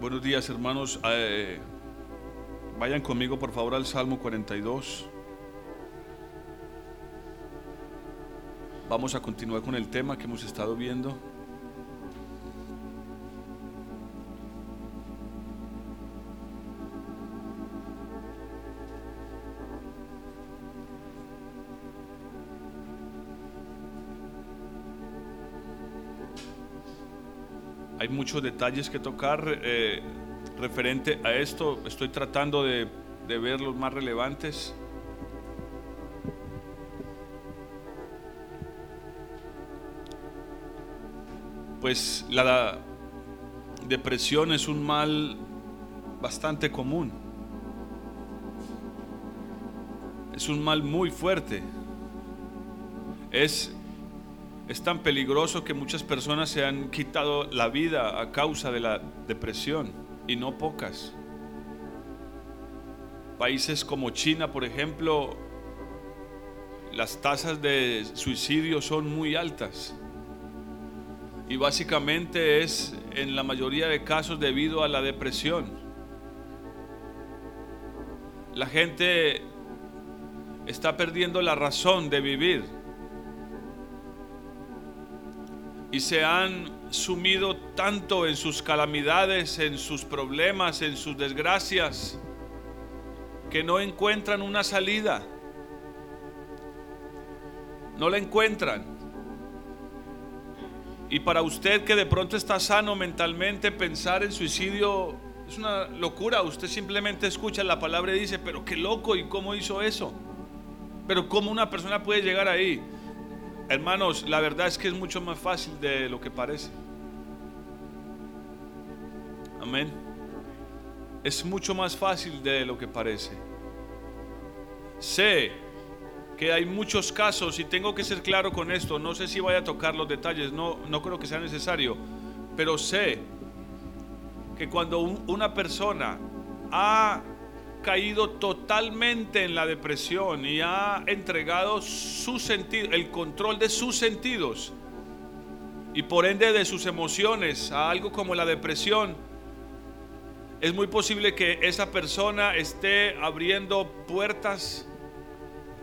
Buenos días hermanos. Eh, vayan conmigo por favor al Salmo 42. Vamos a continuar con el tema que hemos estado viendo. Muchos detalles que tocar eh, referente a esto. Estoy tratando de, de ver los más relevantes. Pues la depresión es un mal bastante común. Es un mal muy fuerte. Es es tan peligroso que muchas personas se han quitado la vida a causa de la depresión y no pocas. Países como China, por ejemplo, las tasas de suicidio son muy altas. Y básicamente es en la mayoría de casos debido a la depresión. La gente está perdiendo la razón de vivir y se han sumido tanto en sus calamidades, en sus problemas, en sus desgracias, que no encuentran una salida. No la encuentran. Y para usted que de pronto está sano mentalmente, pensar en suicidio es una locura. Usted simplemente escucha la palabra y dice, pero qué loco, ¿y cómo hizo eso? Pero ¿cómo una persona puede llegar ahí? Hermanos, la verdad es que es mucho más fácil de lo que parece. Amén. Es mucho más fácil de lo que parece. Sé que hay muchos casos y tengo que ser claro con esto. No sé si voy a tocar los detalles, no, no creo que sea necesario. Pero sé que cuando una persona ha caído totalmente en la depresión y ha entregado su sentido, el control de sus sentidos y por ende de sus emociones a algo como la depresión, es muy posible que esa persona esté abriendo puertas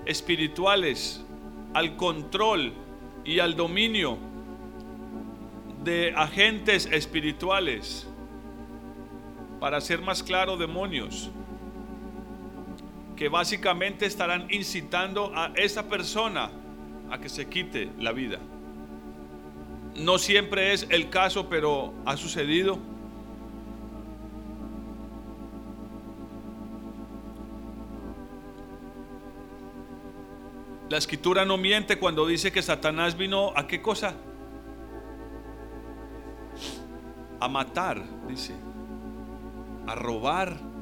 espirituales al control y al dominio de agentes espirituales. Para ser más claro, demonios que básicamente estarán incitando a esa persona a que se quite la vida. No siempre es el caso, pero ha sucedido. La escritura no miente cuando dice que Satanás vino a qué cosa? A matar, dice. A robar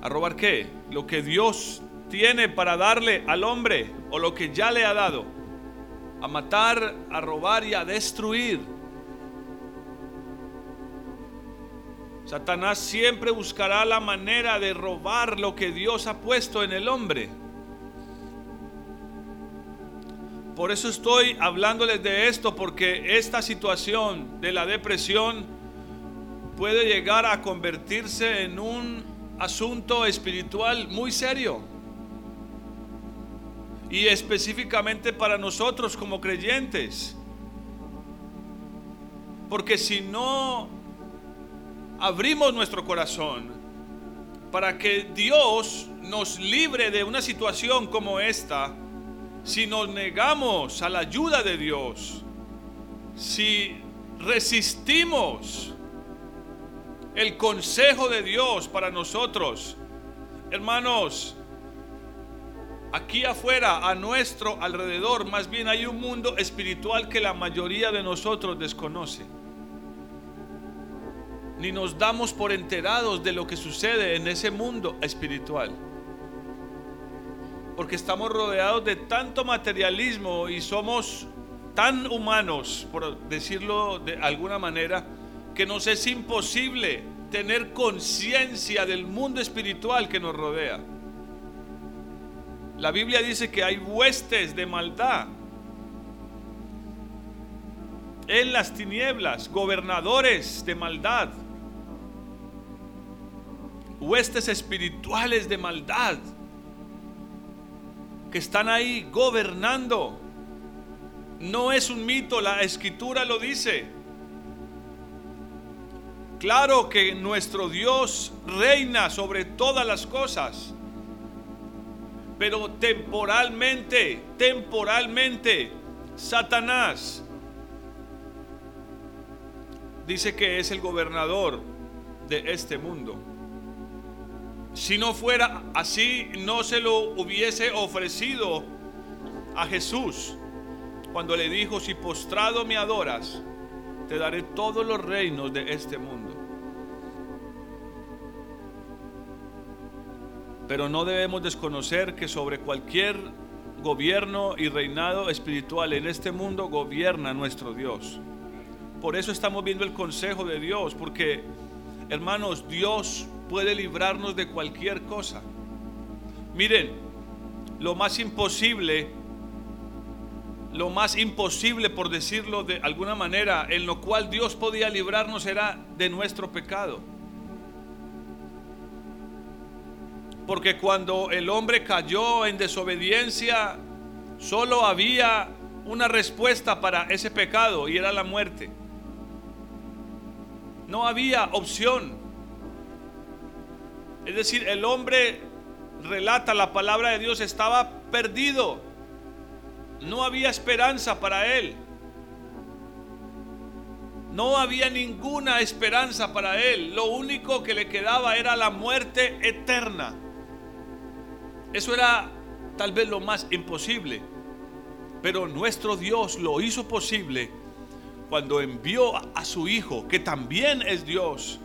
¿A robar qué? Lo que Dios tiene para darle al hombre o lo que ya le ha dado. A matar, a robar y a destruir. Satanás siempre buscará la manera de robar lo que Dios ha puesto en el hombre. Por eso estoy hablándoles de esto, porque esta situación de la depresión puede llegar a convertirse en un asunto espiritual muy serio. Y específicamente para nosotros como creyentes. Porque si no abrimos nuestro corazón para que Dios nos libre de una situación como esta, si nos negamos a la ayuda de Dios, si resistimos el consejo de Dios para nosotros. Hermanos, aquí afuera, a nuestro alrededor, más bien hay un mundo espiritual que la mayoría de nosotros desconoce. Ni nos damos por enterados de lo que sucede en ese mundo espiritual. Porque estamos rodeados de tanto materialismo y somos tan humanos, por decirlo de alguna manera, que nos es imposible tener conciencia del mundo espiritual que nos rodea. La Biblia dice que hay huestes de maldad en las tinieblas, gobernadores de maldad. huestes espirituales de maldad que están ahí gobernando. No es un mito, la escritura lo dice. Claro que nuestro Dios reina sobre todas las cosas, pero temporalmente, temporalmente, Satanás dice que es el gobernador de este mundo. Si no fuera así, no se lo hubiese ofrecido a Jesús cuando le dijo, si postrado me adoras, te daré todos los reinos de este mundo. Pero no debemos desconocer que sobre cualquier gobierno y reinado espiritual en este mundo gobierna nuestro Dios. Por eso estamos viendo el consejo de Dios, porque hermanos, Dios puede librarnos de cualquier cosa. Miren, lo más imposible, lo más imposible por decirlo de alguna manera, en lo cual Dios podía librarnos era de nuestro pecado. Porque cuando el hombre cayó en desobediencia, solo había una respuesta para ese pecado y era la muerte. No había opción. Es decir, el hombre relata la palabra de Dios, estaba perdido. No había esperanza para él. No había ninguna esperanza para él. Lo único que le quedaba era la muerte eterna. Eso era tal vez lo más imposible. Pero nuestro Dios lo hizo posible cuando envió a su Hijo, que también es Dios,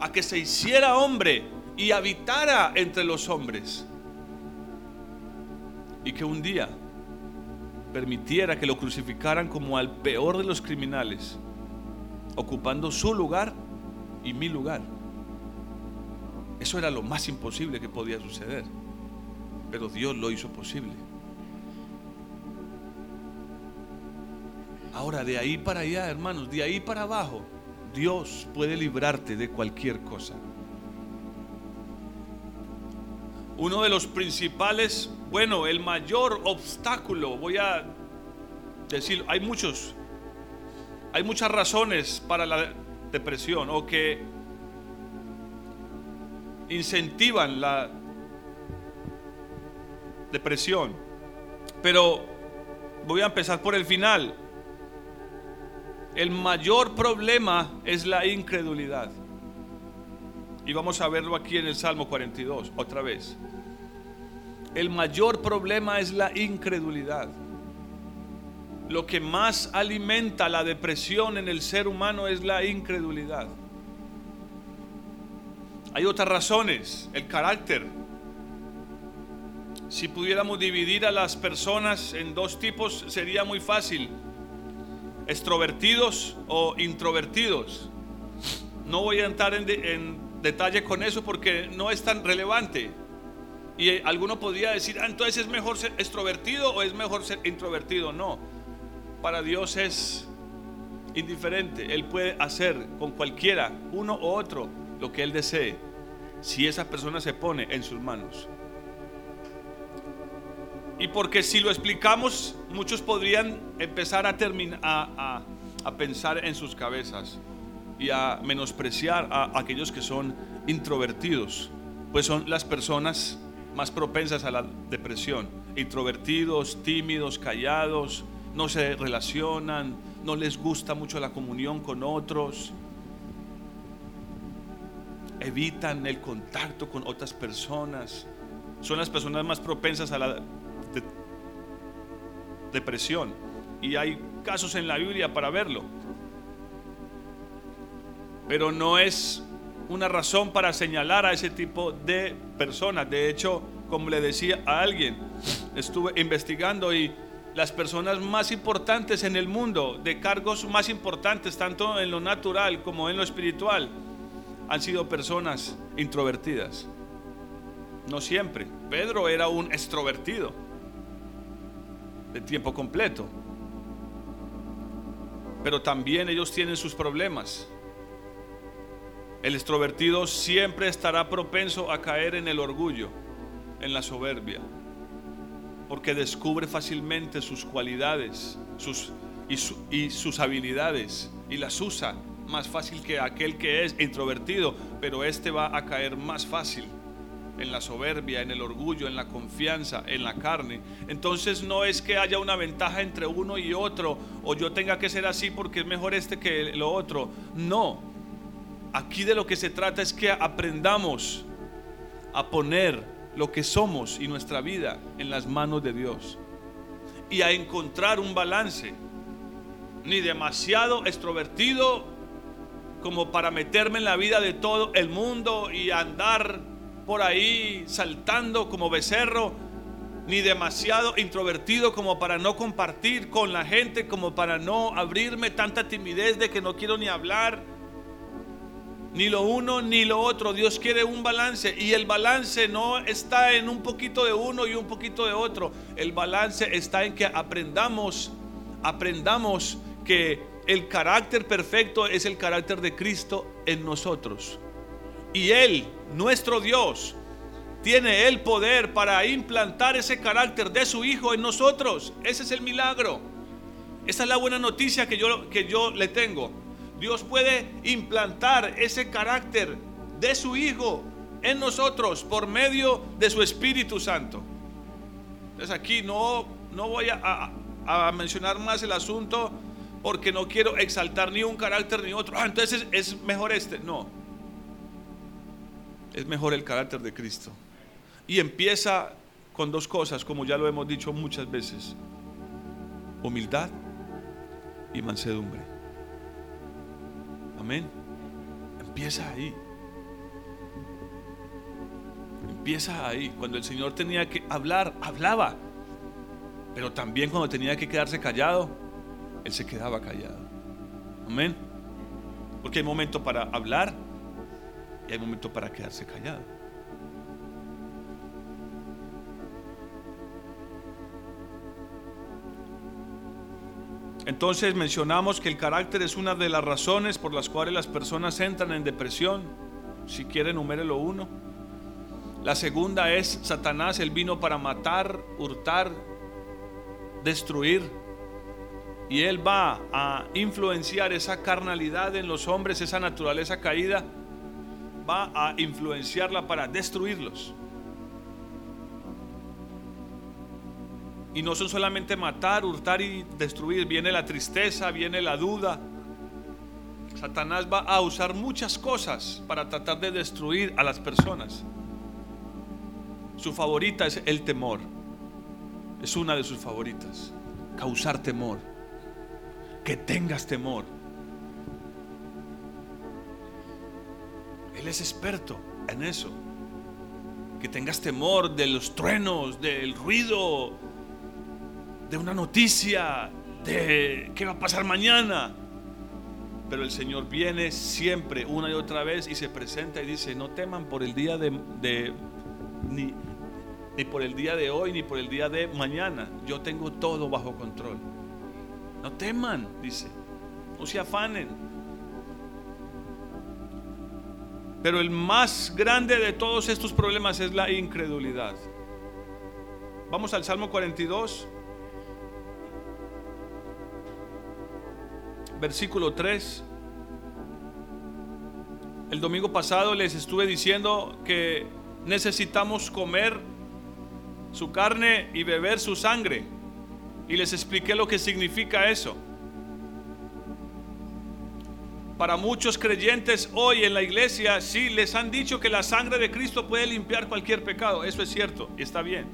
a que se hiciera hombre y habitara entre los hombres. Y que un día permitiera que lo crucificaran como al peor de los criminales, ocupando su lugar y mi lugar. Eso era lo más imposible que podía suceder, pero Dios lo hizo posible. Ahora, de ahí para allá, hermanos, de ahí para abajo, Dios puede librarte de cualquier cosa. uno de los principales, bueno, el mayor obstáculo, voy a decir, hay muchos, hay muchas razones para la depresión o que incentivan la depresión. Pero voy a empezar por el final. El mayor problema es la incredulidad. Y vamos a verlo aquí en el Salmo 42, otra vez. El mayor problema es la incredulidad. Lo que más alimenta la depresión en el ser humano es la incredulidad. Hay otras razones, el carácter. Si pudiéramos dividir a las personas en dos tipos sería muy fácil. Extrovertidos o introvertidos. No voy a entrar en, detalle con eso porque no es tan relevante. Y alguno podría decir, ah, entonces es mejor ser extrovertido o es mejor ser introvertido. No, para Dios es indiferente. Él puede hacer con cualquiera, uno u otro, lo que Él desee, si esa persona se pone en sus manos. Y porque si lo explicamos, muchos podrían empezar a, terminar, a, a pensar en sus cabezas y a menospreciar a aquellos que son introvertidos, pues son las personas más propensas a la depresión. Introvertidos, tímidos, callados, no se relacionan, no les gusta mucho la comunión con otros, evitan el contacto con otras personas. Son las personas más propensas a la depresión. Y hay casos en la Biblia para verlo. Pero no es una razón para señalar a ese tipo de personas. De hecho, como le decía a alguien, estuve investigando y las personas más importantes en el mundo, de cargos más importantes, tanto en lo natural como en lo espiritual, han sido personas introvertidas. No siempre. Pedro era un extrovertido de tiempo completo. Pero también ellos tienen sus problemas. El extrovertido siempre estará propenso a caer en el orgullo, en la soberbia, porque descubre fácilmente sus cualidades sus, y, y sus habilidades y las usa más fácil que aquel que es introvertido, pero este va a caer más fácil en la soberbia, en el orgullo, en la confianza, en la carne. Entonces no es que haya una ventaja entre uno y otro, o yo tenga que ser así porque es mejor este que lo otro. No, aquí de lo que se trata es que aprendamos a poner lo que somos y nuestra vida en las manos de Dios y a encontrar un balance, ni demasiado extrovertido como para meterme en la vida de todo el mundo y andar por ahí saltando como becerro, ni demasiado introvertido como para no compartir con la gente, como para no abrirme tanta timidez de que no quiero ni hablar. Ni lo uno ni lo otro. Dios quiere un balance y el balance no está en un poquito de uno y un poquito de otro. El balance está en que aprendamos, aprendamos que el carácter perfecto es el carácter de Cristo en nosotros. Y Él, nuestro Dios, tiene el poder para implantar ese carácter de su Hijo en nosotros. Ese es el milagro. Esa es la buena noticia que yo, que yo le tengo. Dios puede implantar ese carácter de su Hijo en nosotros por medio de su Espíritu Santo. Entonces aquí no, no voy a, a, mencionar más el asunto porque no quiero exaltar ni un carácter ni otro. Ah, entonces es mejor este. No. Es mejor el carácter de Cristo. Y empieza con dos cosas, como ya lo hemos dicho muchas veces. Humildad y mansedumbre. Amén. Empieza ahí. Empieza ahí. Cuando el Señor tenía que hablar, hablaba. Pero también cuando tenía que quedarse callado, Él se quedaba callado. Amén. Porque hay momento para hablar y hay momento para quedarse callado. Entonces mencionamos que el carácter es una de las razones por las cuales las personas entran en depresión. Si quieren, numérelo uno. La segunda es Satanás, él vino para matar, hurtar, destruir. Y él va a influenciar esa carnalidad en los hombres, esa naturaleza caída, va a influenciarla para destruirlos. Y no son solamente matar, hurtar y destruir. Viene la tristeza, viene la duda. Satanás va a usar muchas cosas para tratar de destruir a las personas. Su favorita es el temor. Es una de sus favoritas. Causar temor. Que tengas temor. Él es experto en eso. Que tengas temor de los truenos, del ruido, de una noticia, de qué va a pasar mañana. Pero el Señor viene siempre, una y otra vez, y se presenta y dice, no teman por el día de, ni, ni por el día de hoy, ni por el día de mañana. Yo tengo todo bajo control. No teman, dice. No se afanen. Pero el más grande de todos estos problemas es la incredulidad. Vamos al Salmo 42. versículo 3. El domingo pasado les estuve diciendo que necesitamos comer su carne y beber su sangre. Y les expliqué lo que significa eso. Para muchos creyentes hoy en la iglesia sí les han dicho que la sangre de Cristo puede limpiar cualquier pecado. Eso es cierto está bien.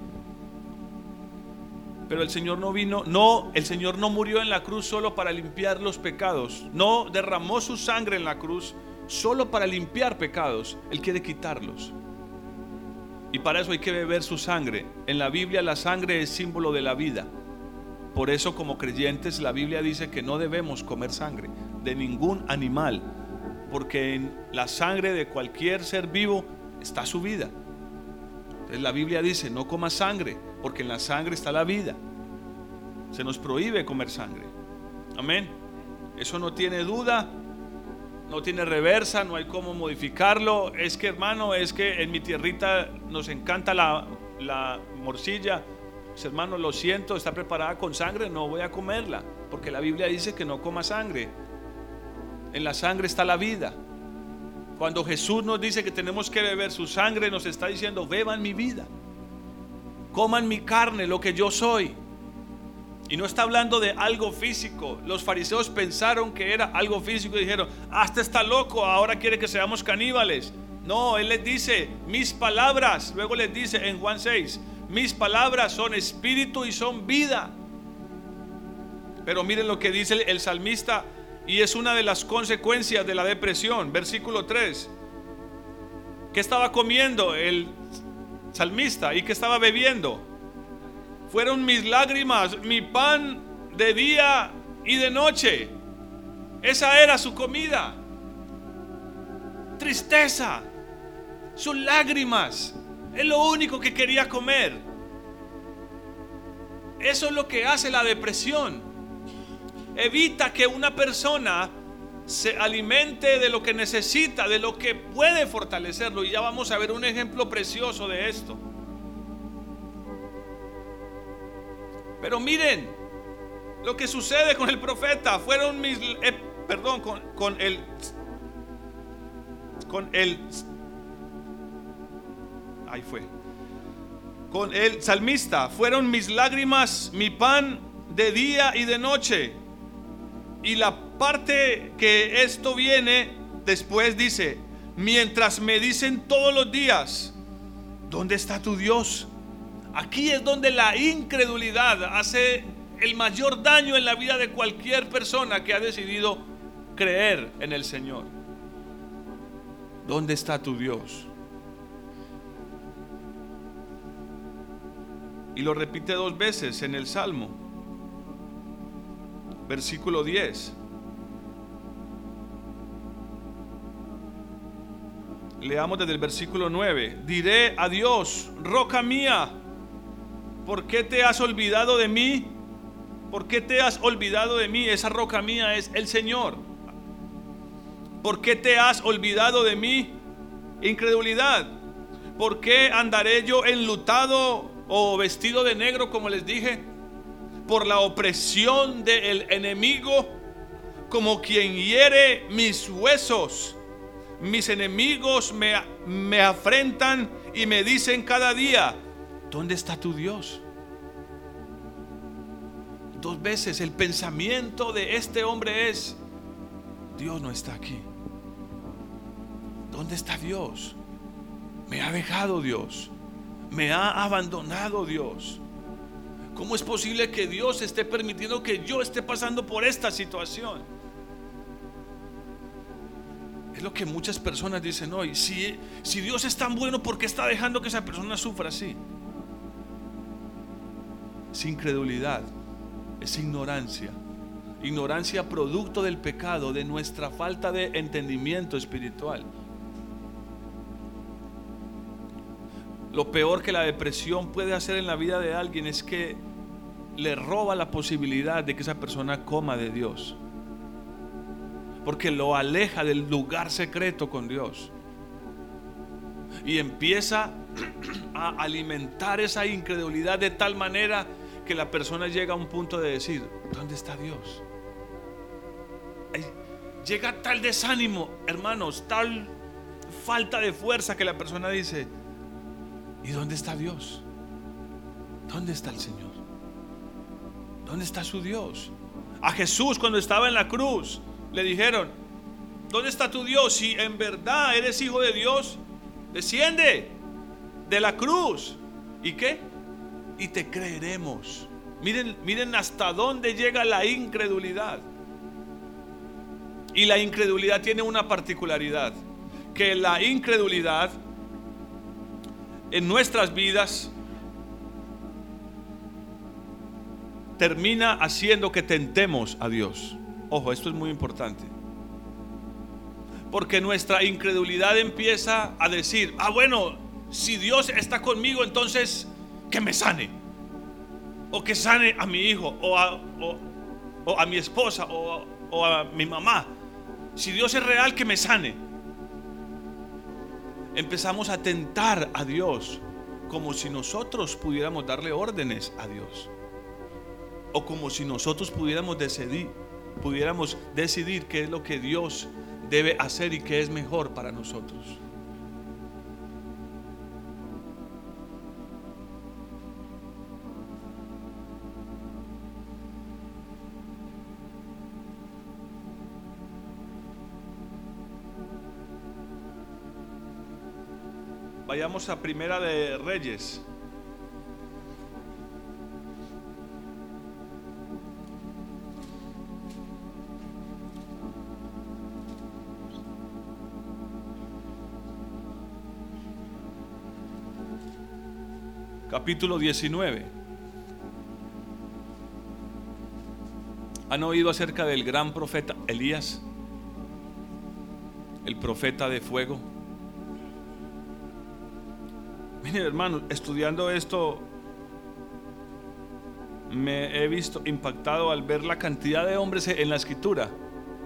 Pero el Señor no vino, no, el Señor no murió en la cruz solo para limpiar los pecados. No derramó su sangre en la cruz solo para limpiar pecados. Él quiere quitarlos. Y para eso hay que beber su sangre. En la Biblia la sangre es símbolo de la vida. Por eso como creyentes la Biblia dice que no debemos comer sangre de ningún animal. Porque en la sangre de cualquier ser vivo está su vida. Entonces la Biblia dice, no comas sangre porque en la sangre está la vida. Se nos prohíbe comer sangre. Amén. Eso no tiene duda no tiene reversa, no hay cómo modificarlo. Es que hermano, es que en mi tierrita nos encanta la, la morcilla. Pues, hermano, lo siento, está preparada con sangre, no voy a comerla, porque la Biblia dice que no coma sangre. En la sangre está la vida. Cuando Jesús nos dice que tenemos que beber su sangre, nos está diciendo, beban mi vida, coman mi carne, lo que yo soy. Y no está hablando de algo físico. Los fariseos pensaron que era algo físico y dijeron, hasta está loco, ahora quiere que seamos caníbales. No, Él les dice, mis palabras, luego les dice en Juan 6, mis palabras son espíritu y son vida. Pero miren lo que dice el salmista y es una de las consecuencias de la depresión. Versículo 3. ¿Qué estaba comiendo el salmista y qué estaba bebiendo? Fueron mis lágrimas, mi pan de día y de noche. Esa era su comida. Tristeza, sus lágrimas. Es lo único que quería comer. Eso es lo que hace la depresión. Evita que una persona se alimente de lo que necesita, de lo que puede fortalecerlo. Y ya vamos a ver un ejemplo precioso de esto. Pero miren lo que sucede con el profeta. Fueron mis, eh, perdón, con, con el, con el, ahí fue, con el salmista. Fueron mis lágrimas, mi pan de día y de noche. Y la parte que esto viene después dice, mientras me dicen todos los días, ¿dónde está tu Dios? Aquí es donde la incredulidad hace el mayor daño en la vida de cualquier persona que ha decidido creer en el Señor. ¿Dónde está tu Dios? Y lo repite dos veces en el Salmo, versículo 10. Leamos desde el versículo 9. Diré a Dios, roca mía ¿Por qué te has olvidado de mí? ¿Por qué te has olvidado de mí? Esa roca mía es el Señor. ¿Por qué te has olvidado de mí? Incredulidad. ¿Por qué andaré yo enlutado o vestido de negro, como les dije? Por la opresión del enemigo, como quien hiere mis huesos. Mis enemigos me, me afrentan y me dicen cada día, ¿Dónde está tu Dios? Dos veces el pensamiento de este hombre es, Dios no está aquí. ¿Dónde está Dios? Me ha dejado Dios. Me ha abandonado Dios. ¿Cómo es posible que Dios esté permitiendo que yo esté pasando por esta situación? Es lo que muchas personas dicen hoy. Si, si Dios es tan bueno, ¿por qué está dejando que esa persona sufra así? es incredulidad, es ignorancia. Ignorancia producto del pecado, de nuestra falta de entendimiento espiritual. Lo peor que la depresión puede hacer en la vida de alguien es que le roba la posibilidad de que esa persona coma de Dios. Porque lo aleja del lugar secreto con Dios. Y empieza a alimentar esa incredulidad de tal manera que la persona llega a un punto de decir, ¿dónde está Dios? Llega tal desánimo, hermanos, tal falta de fuerza que la persona dice, ¿y dónde está Dios? ¿Dónde está el Señor? ¿Dónde está su Dios? A Jesús cuando estaba en la cruz le dijeron, ¿dónde está tu Dios? Si en verdad eres hijo de Dios, desciende de la cruz. ¿Y qué? y te creeremos. Miren, miren hasta dónde llega la incredulidad. Y la incredulidad tiene una particularidad, que la incredulidad en nuestras vidas termina haciendo que tentemos a Dios. Ojo, esto es muy importante. Porque nuestra incredulidad empieza a decir, ah, bueno, si Dios está conmigo, entonces que me sane. O que sane a mi hijo, o a, mi esposa, o, a mi mamá. Si Dios es real, que me sane. Empezamos a tentar a Dios como si nosotros pudiéramos darle órdenes a Dios. O como si nosotros pudiéramos decidir, pudiéramos decidir qué es lo que Dios debe hacer y qué es mejor para nosotros. Vayamos a Primera de Reyes. Capítulo 19. ¿Han oído acerca del gran profeta Elías? El profeta de fuego. Miren, hermano, estudiando esto, me he visto impactado al ver la cantidad de hombres en la escritura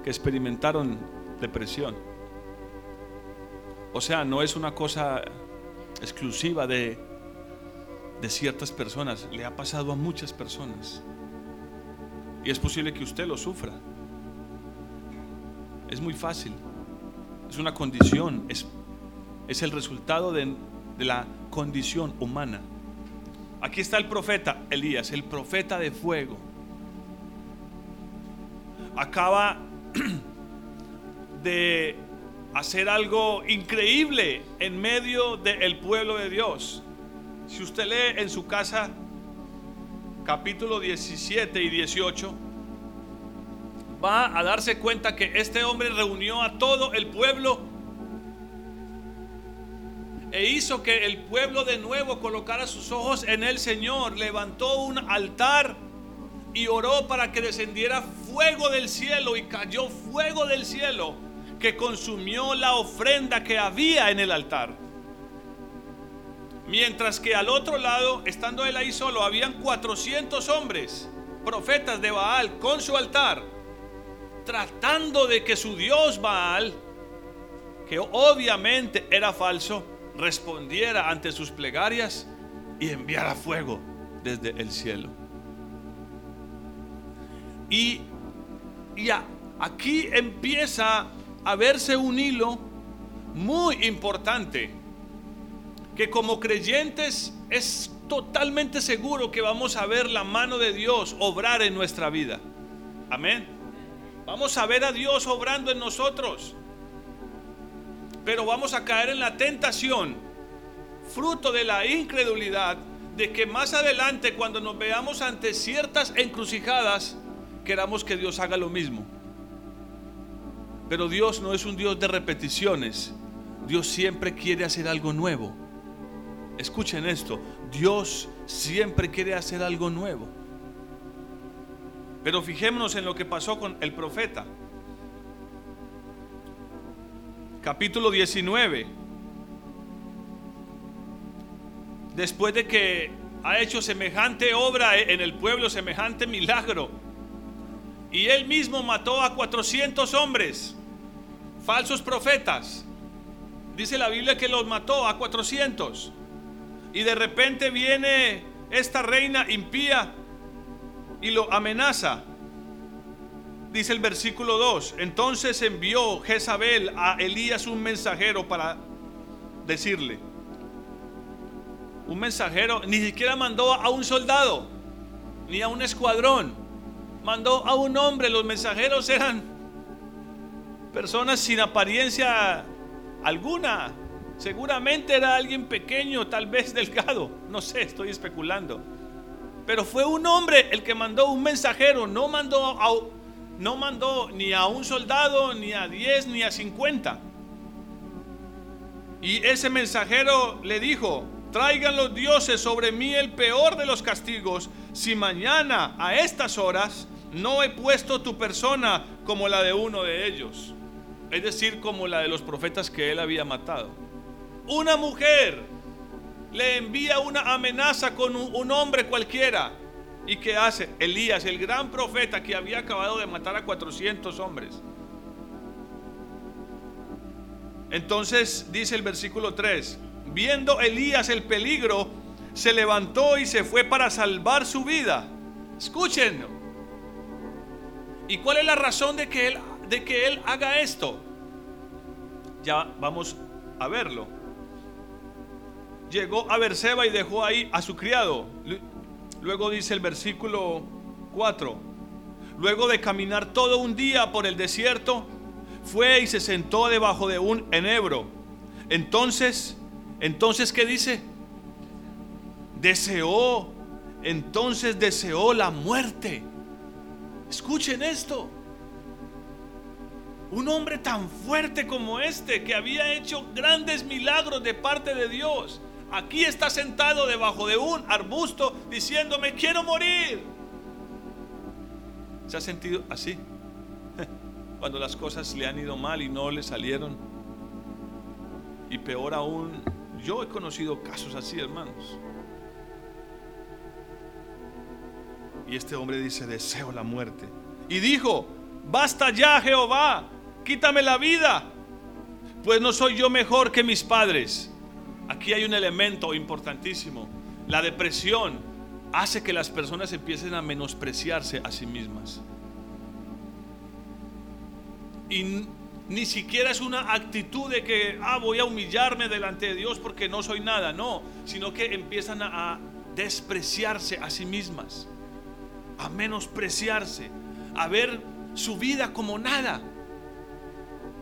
que experimentaron depresión. O sea, no es una cosa exclusiva de, de ciertas personas, le ha pasado a muchas personas. Y es posible que usted lo sufra. Es muy fácil. Es una condición, es, es el resultado de, de la condición humana. Aquí está el profeta Elías, el profeta de fuego. Acaba de hacer algo increíble en medio del pueblo de Dios. Si usted lee en su casa capítulo 17 y 18, va a darse cuenta que este hombre reunió a todo el pueblo e hizo que el pueblo de nuevo colocara sus ojos en el Señor, levantó un altar y oró para que descendiera fuego del cielo y cayó fuego del cielo que consumió la ofrenda que había en el altar. Mientras que al otro lado, estando él ahí solo, habían 400 hombres, profetas de Baal, con su altar, tratando de que su Dios Baal, que obviamente era falso, respondiera ante sus plegarias y enviara fuego desde el cielo. Y, ya aquí empieza a verse un hilo muy importante que como creyentes es totalmente seguro que vamos a ver la mano de Dios obrar en nuestra vida. Amén. Vamos a ver a Dios obrando en nosotros pero vamos a caer en la tentación, fruto de la incredulidad, de que más adelante cuando nos veamos ante ciertas encrucijadas, queramos que Dios haga lo mismo. Pero Dios no es un Dios de repeticiones. Dios siempre quiere hacer algo nuevo. Escuchen esto, Dios siempre quiere hacer algo nuevo. Pero fijémonos en lo que pasó con el profeta capítulo 19. Después de que ha hecho semejante obra en el pueblo, semejante milagro, y él mismo mató a 400 hombres, falsos profetas. Dice la Biblia que los mató a 400. Y de repente viene esta reina impía y lo amenaza. Dice el versículo 2, entonces envió Jezabel a Elías un mensajero para decirle, un mensajero, ni siquiera mandó a un soldado, ni a un escuadrón, mandó a un hombre, los mensajeros eran personas sin apariencia alguna, seguramente era alguien pequeño, tal vez delgado, no sé, estoy especulando. Pero fue un hombre el que mandó un mensajero, no mandó a no mandó ni a un soldado, ni a 10, ni a 50. Y ese mensajero le dijo, traigan los dioses sobre mí el peor de los castigos, si mañana a estas horas no he puesto tu persona como la de uno de ellos, es decir, como la de los profetas que él había matado. Una mujer le envía una amenaza con un, hombre cualquiera ¿Y qué hace? Elías, el gran profeta que había acabado de matar a 400 hombres. Entonces dice el versículo 3, viendo Elías el peligro, se levantó y se fue para salvar su vida. Escuchen. ¿Y cuál es la razón de que él, de que él haga esto? Ya vamos a verlo. Llegó a Berseba y dejó ahí a su criado. Luego dice el versículo 4. Luego de caminar todo un día por el desierto, fue y se sentó debajo de un enebro. Entonces, entonces, ¿qué dice? Deseó, entonces deseó la muerte. Escuchen esto. Un hombre tan fuerte como este, que había hecho grandes milagros de parte de Dios, aquí está sentado debajo de un arbusto diciéndome, quiero morir. ¿Se ha sentido así? Cuando las cosas le han ido mal y no le salieron. Y peor aún, yo he conocido casos así, hermanos. Y este hombre dice, deseo la muerte. Y dijo, basta ya Jehová, quítame la vida, pues no soy yo mejor que mis padres. Aquí hay un elemento importantísimo. La depresión hace que las personas empiecen a menospreciarse a sí mismas. Y ni siquiera es una actitud de que, ah, voy a humillarme delante de Dios porque no soy nada, no, sino que empiezan a, a despreciarse a sí mismas, a menospreciarse, a ver su vida como nada.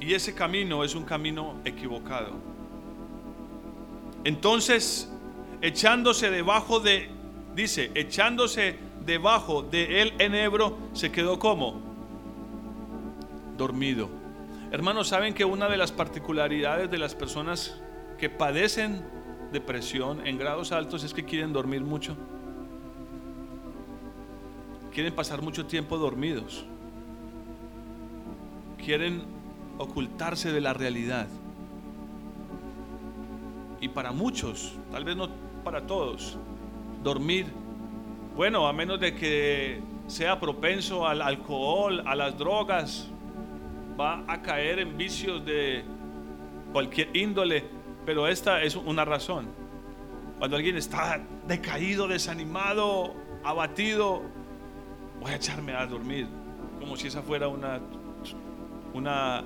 Y ese camino es un camino equivocado. Entonces, echándose debajo de, dice, echándose debajo de él enebro, se quedó como dormido. Hermanos, ¿saben que una de las particularidades de las personas que padecen depresión en grados altos es que quieren dormir mucho? Quieren pasar mucho tiempo dormidos. Quieren ocultarse de la realidad. Y para muchos, tal vez no para todos, dormir, bueno, a menos de que sea propenso al alcohol, a las drogas, va a caer en vicios de cualquier índole, pero esta es una razón. Cuando alguien está decaído, desanimado, abatido, voy a echarme a dormir, como si esa fuera una, una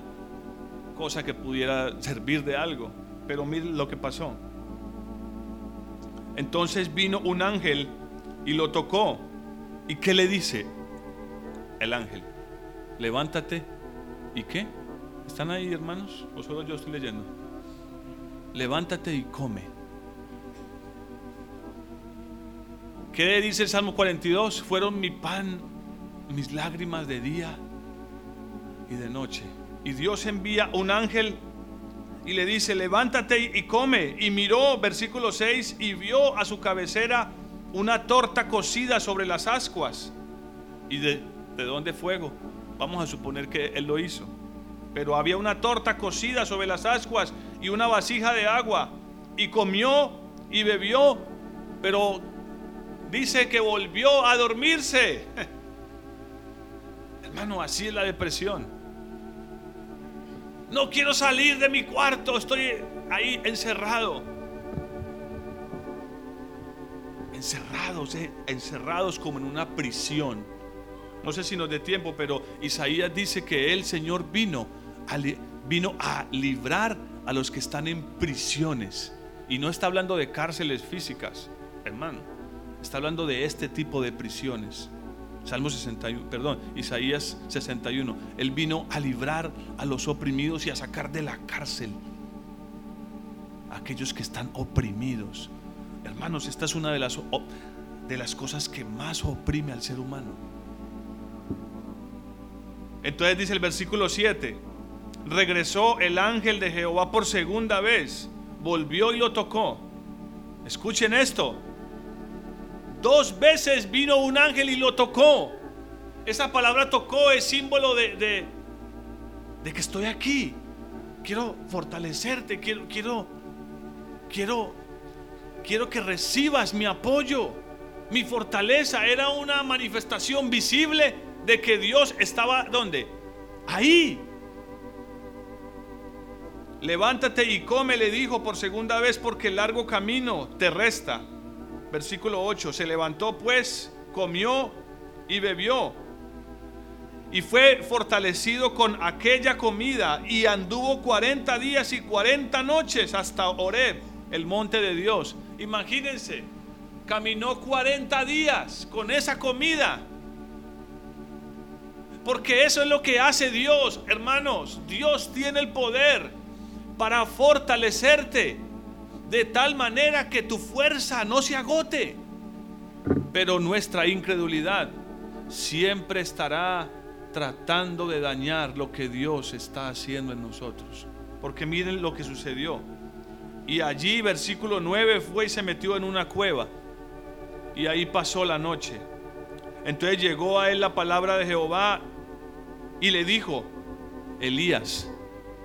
cosa que pudiera servir de algo. Pero mire lo que pasó. Entonces vino un ángel y lo tocó. ¿Y qué le dice el ángel? Levántate. ¿Y qué? ¿Están ahí, hermanos? ¿O solo yo estoy leyendo? Levántate y come. ¿Qué dice el Salmo 42? Fueron mi pan, mis lágrimas de día y de noche. Y Dios envía un ángel y le dice, levántate y come. Y miró, versículo 6, y vio a su cabecera una torta cocida sobre las ascuas. ¿Y de, de dónde fuego? Vamos a suponer que él lo hizo. Pero había una torta cocida sobre las ascuas y una vasija de agua. Y comió y bebió, pero dice que volvió a dormirse. Hermano, así es la depresión. No quiero salir de mi cuarto, estoy ahí encerrado. Encerrados, eh, encerrados como en una prisión. No sé si nos dé tiempo, pero Isaías dice que el Señor vino a, vino a librar a los que están en prisiones. Y no está hablando de cárceles físicas, hermano. Está hablando de este tipo de prisiones. Salmo 61, perdón, Isaías 61. Él vino a librar a los oprimidos y a sacar de la cárcel a aquellos que están oprimidos. Hermanos, esta es una de las, de las cosas que más oprime al ser humano. Entonces dice el versículo 7, regresó el ángel de Jehová por segunda vez, volvió y lo tocó. Escuchen esto, Dos veces vino un ángel y lo tocó. Esa palabra tocó es símbolo de, de, que estoy aquí. Quiero fortalecerte, quiero, quiero, quiero, quiero que recibas mi apoyo, mi fortaleza. Era una manifestación visible de que Dios estaba donde? Ahí. Levántate y come, le dijo por segunda vez, porque el largo camino te resta. Versículo 8. Se levantó pues, comió y bebió. Y fue fortalecido con aquella comida y anduvo 40 días y 40 noches hasta Oreb, el monte de Dios. Imagínense, caminó 40 días con esa comida. Porque eso es lo que hace Dios, hermanos. Dios tiene el poder para fortalecerte de tal manera que tu fuerza no se agote. Pero nuestra incredulidad siempre estará tratando de dañar lo que Dios está haciendo en nosotros. Porque miren lo que sucedió. Y allí, versículo 9, fue y se metió en una cueva. Y ahí pasó la noche. Entonces llegó a él la palabra de Jehová y le dijo, Elías,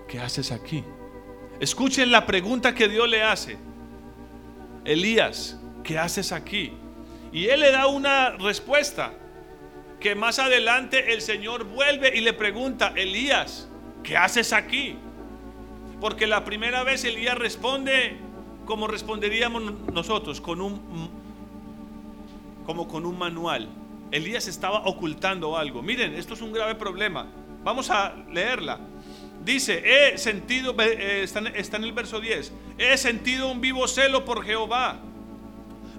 ¿qué haces aquí? Escuchen la pregunta que Dios le hace. Elías, ¿qué haces aquí? Y él le da una respuesta que más adelante el Señor vuelve y le pregunta, Elías, ¿qué haces aquí? Porque la primera vez Elías responde como responderíamos nosotros, con un como con un manual. Elías estaba ocultando algo. Miren, esto es un grave problema. Vamos a leerla. Dice, he sentido, eh, está, está en el verso 10, he sentido un vivo celo por Jehová,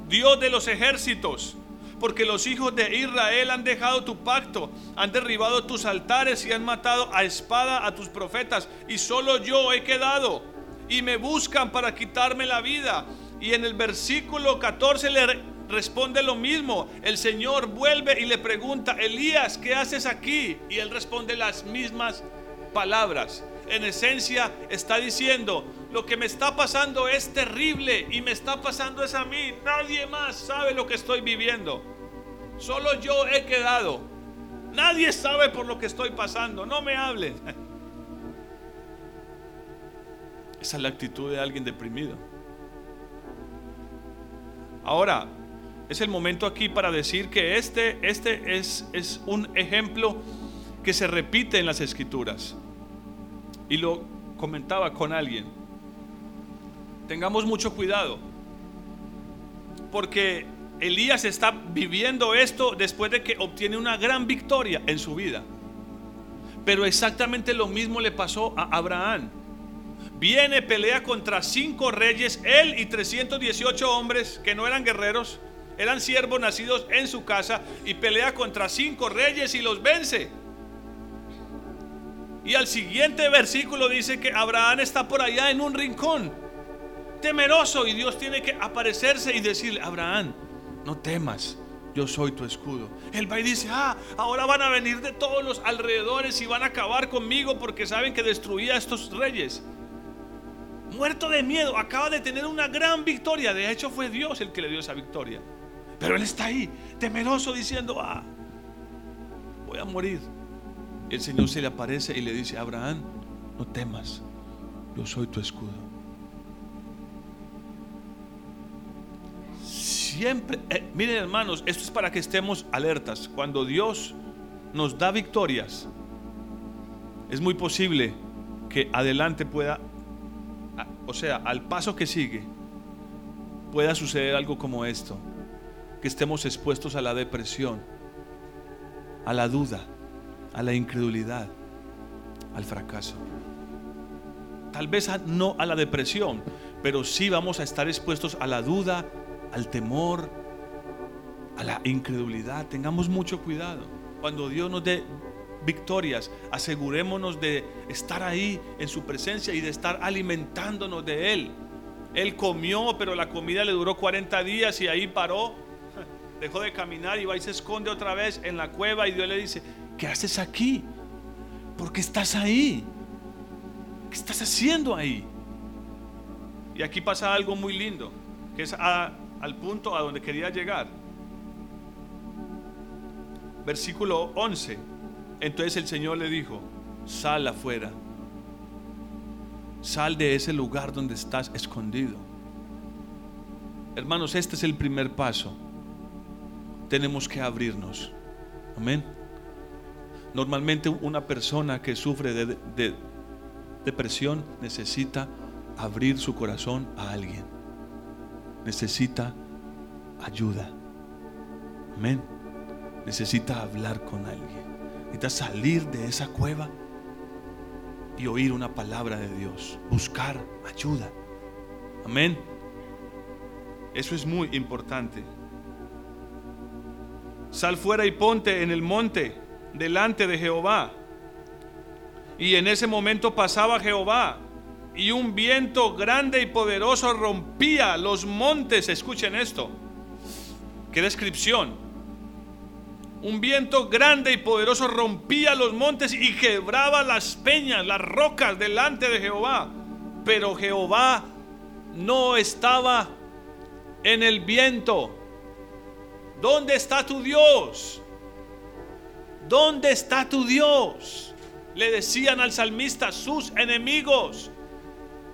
Dios de los ejércitos, porque los hijos de Israel han dejado tu pacto, han derribado tus altares y han matado a espada a tus profetas, y solo yo he quedado, y me buscan para quitarme la vida. Y en el versículo 14 le responde lo mismo. El Señor vuelve y le pregunta, Elías, ¿qué haces aquí? Y él responde las mismas palabras. En esencia está diciendo, lo que me está pasando es terrible y me está pasando es a mí. Nadie más sabe lo que estoy viviendo. Solo yo he quedado. Nadie sabe por lo que estoy pasando. No me hablen. Esa es la actitud de alguien deprimido. Ahora, es el momento aquí para decir que este, este es, es un ejemplo que se repite en las escrituras. Y lo comentaba con alguien. Tengamos mucho cuidado. Porque Elías está viviendo esto después de que obtiene una gran victoria en su vida. Pero exactamente lo mismo le pasó a Abraham. Viene, pelea contra cinco reyes, él y 318 hombres que no eran guerreros, eran siervos nacidos en su casa, y pelea contra cinco reyes y los vence. Y al siguiente versículo dice que Abraham está por allá en un rincón, temeroso, y Dios tiene que aparecerse y decirle, Abraham, no temas, yo soy tu escudo. Él va y dice, ah, ahora van a venir de todos los alrededores y van a acabar conmigo porque saben que destruía a estos reyes. Muerto de miedo, acaba de tener una gran victoria. De hecho fue Dios el que le dio esa victoria. Pero él está ahí, temeroso, diciendo, ah, voy a morir el Señor se le aparece y le dice, Abraham, no temas, yo soy tu escudo. Siempre, eh, miren hermanos, esto es para que estemos alertas. Cuando Dios nos da victorias, es muy posible que adelante pueda, o sea, al paso que sigue, pueda suceder algo como esto, que estemos expuestos a la depresión, a la duda a la incredulidad, al fracaso. Tal vez no a la depresión, pero sí vamos a estar expuestos a la duda, al temor, a la incredulidad. Tengamos mucho cuidado. Cuando Dios nos dé victorias, asegurémonos de estar ahí en su presencia y de estar alimentándonos de Él. Él comió, pero la comida le duró 40 días y ahí paró, dejó de caminar y va y se esconde otra vez en la cueva y Dios le dice, ¿qué haces aquí? ¿Por qué estás ahí? ¿Qué estás haciendo ahí? Y aquí pasa algo muy lindo, que es al punto a donde quería llegar. Versículo 11. Entonces el Señor le dijo, sal afuera, sal de ese lugar donde estás escondido. Hermanos, este es el primer paso. Tenemos que abrirnos. Amén. Normalmente una persona que sufre de, depresión necesita abrir su corazón a alguien. Necesita ayuda. Amén. Necesita hablar con alguien. Necesita salir de esa cueva y oír una palabra de Dios. Buscar ayuda. Amén. Eso es muy importante. Sal fuera y ponte en el monte delante de Jehová. Y en ese momento pasaba Jehová y un viento grande y poderoso rompía los montes. Escuchen esto. Qué descripción. Un viento grande y poderoso rompía los montes y quebraba las peñas, las rocas delante de Jehová. Pero Jehová no estaba en el viento. ¿Dónde está tu Dios? ¿Dónde está tu Dios? Le decían al salmista sus enemigos.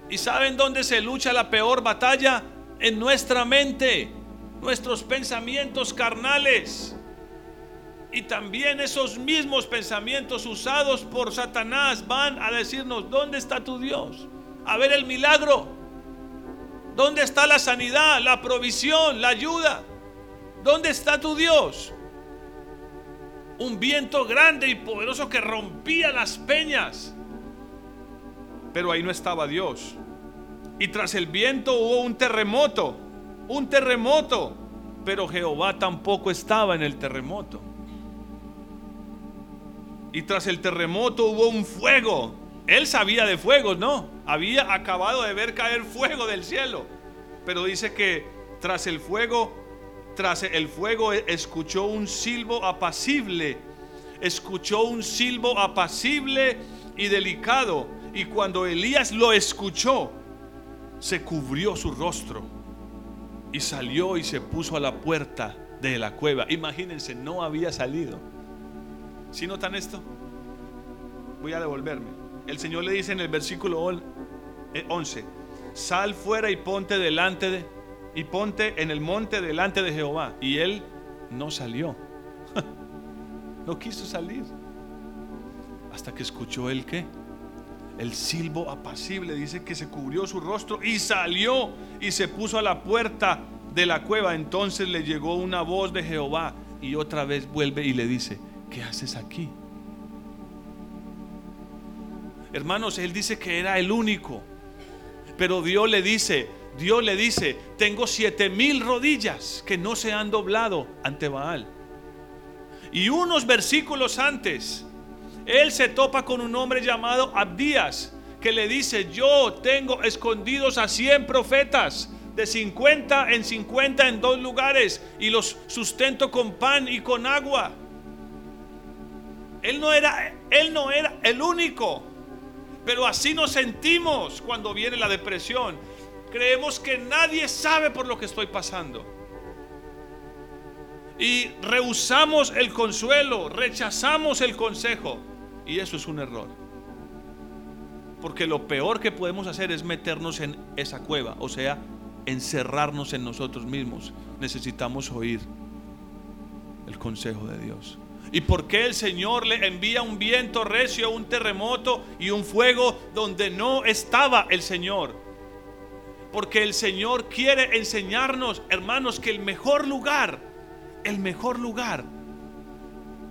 ¿Y saben dónde se lucha la peor batalla? En nuestra mente, nuestros pensamientos carnales. Y también esos mismos pensamientos usados por Satanás van a decirnos, ¿dónde está tu Dios? A ver el milagro. ¿Dónde está la sanidad, la provisión, la ayuda? ¿Dónde está tu Dios? Un viento grande y poderoso que rompía las peñas. Pero ahí no estaba Dios. Y tras el viento hubo un terremoto. Un terremoto. Pero Jehová tampoco estaba en el terremoto. Y tras el terremoto hubo un fuego. Él sabía de fuegos, ¿no? Había acabado de ver caer fuego del cielo. Pero dice que tras el fuego tras el fuego e-, escuchó un silbo apacible, escuchó un silbo apacible y delicado. Y cuando Elías lo escuchó, se cubrió su rostro y salió y se puso a la puerta de la cueva. Imagínense, no había salido. ¿Sí notan esto? Voy a devolverme. El Señor le dice en el versículo 11, eh, sal fuera y ponte delante de y ponte en el monte delante de Jehová. Y él no salió. no quiso salir. Hasta que escuchó el que. El silbo apacible dice que se cubrió su rostro y salió y se puso a la puerta de la cueva. Entonces le llegó una voz de Jehová y otra vez vuelve y le dice, ¿qué haces aquí? Hermanos, él dice que era el único. Pero Dios le dice, Dios le dice, tengo siete mil rodillas que no se han doblado ante Baal. Y unos versículos antes, él se topa con un hombre llamado Abdías, que le dice, yo tengo escondidos a cien profetas, de 50 en 50 en dos lugares, y los sustento con pan y con agua. Él no era, él no era el único, pero así nos sentimos cuando viene la depresión Creemos que nadie sabe por lo que estoy pasando. Y rehusamos el consuelo, rechazamos el consejo. Y eso es un error. Porque lo peor que podemos hacer es meternos en esa cueva, o sea, encerrarnos en nosotros mismos. Necesitamos oír el consejo de Dios. ¿Y por qué el Señor le envía un viento recio, un terremoto y un fuego donde no estaba el Señor? Porque el Señor quiere enseñarnos, hermanos, que el mejor lugar, el mejor lugar,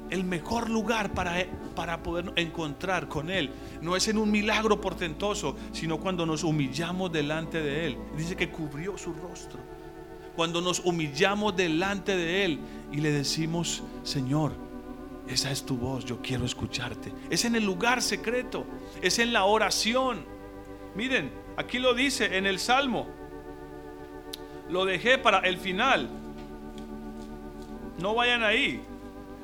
el mejor lugar para, para poder encontrar con Él no es en un milagro portentoso, sino cuando nos humillamos delante de Él. Dice que cubrió su rostro. Cuando nos humillamos delante de Él y le decimos, Señor, esa es tu voz, yo quiero escucharte. Es en el lugar secreto, es en la oración. Miren, Aquí lo dice en el Salmo. Lo dejé para el final. No vayan ahí.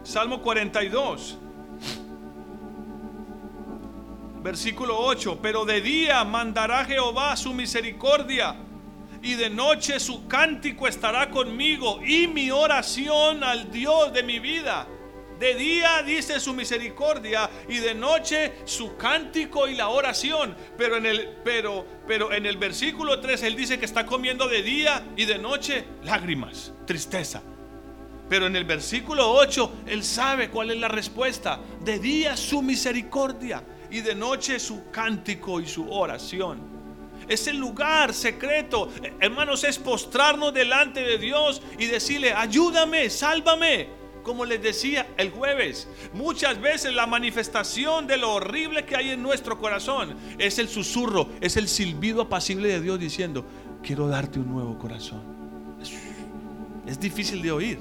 Salmo 42. Versículo 8. Pero de día mandará Jehová su misericordia y de noche su cántico estará conmigo y mi oración al Dios de mi vida. De día dice su misericordia y de noche su cántico y la oración. Pero en el, pero, pero en el versículo 3 él dice que está comiendo de día y de noche lágrimas, tristeza. Pero en el versículo 8 él sabe cuál es la respuesta. De día su misericordia. y de noche su cántico y su oración. Es el lugar secreto, hermanos, es postrarnos delante de Dios y decirle, ayúdame, sálvame. Como les decía el jueves, muchas veces la manifestación de lo horrible que hay en nuestro corazón es el susurro, es el silbido apacible de Dios diciendo, quiero darte un nuevo corazón. Es difícil de oír.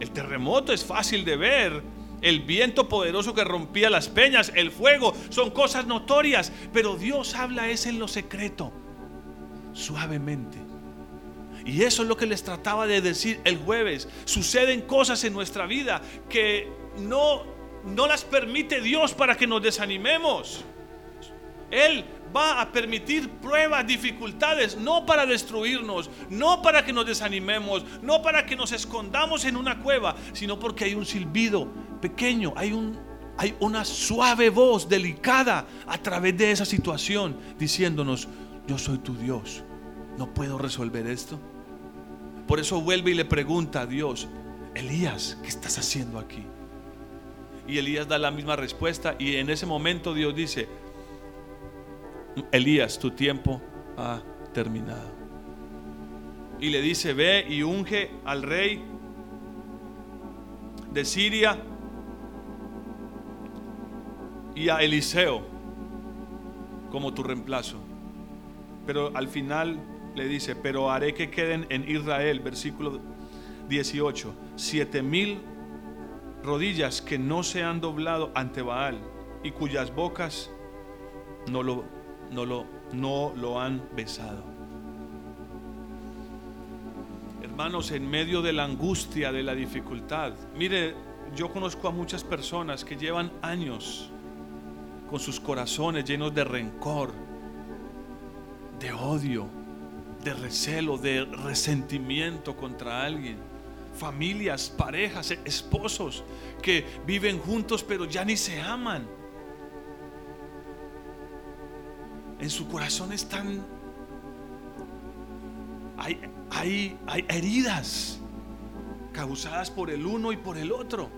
El terremoto es fácil de ver. El viento poderoso que rompía las peñas, el fuego, son cosas notorias. Pero Dios habla es en lo secreto, suavemente. Y eso es lo que les trataba de decir el jueves. Suceden cosas en nuestra vida que no, no las permite Dios para que nos desanimemos. Él va a permitir pruebas, dificultades, no para destruirnos, no para que nos desanimemos, no para que nos escondamos en una cueva, sino porque hay un silbido pequeño, hay un hay una suave voz delicada a través de esa situación diciéndonos, yo soy tu Dios, no puedo resolver esto. Por eso vuelve y le pregunta a Dios, Elías, ¿qué estás haciendo aquí? Y Elías da la misma respuesta y en ese momento Dios dice, Elías, tu tiempo ha terminado. Y le dice, ve y unge al rey de Siria y a Eliseo como tu reemplazo. Pero al final le dice, pero haré que queden en Israel, versículo 18, siete mil rodillas que no se han doblado ante Baal y cuyas bocas no lo no lo, no lo han besado. Hermanos, en medio de la angustia, de la dificultad, mire, yo conozco a muchas personas que llevan años con sus corazones llenos de rencor, de odio, de recelo, de resentimiento contra alguien. Familias, parejas, esposos que viven juntos pero ya ni se aman en su corazón están, hay, hay, hay heridas causadas por el uno y por el otro.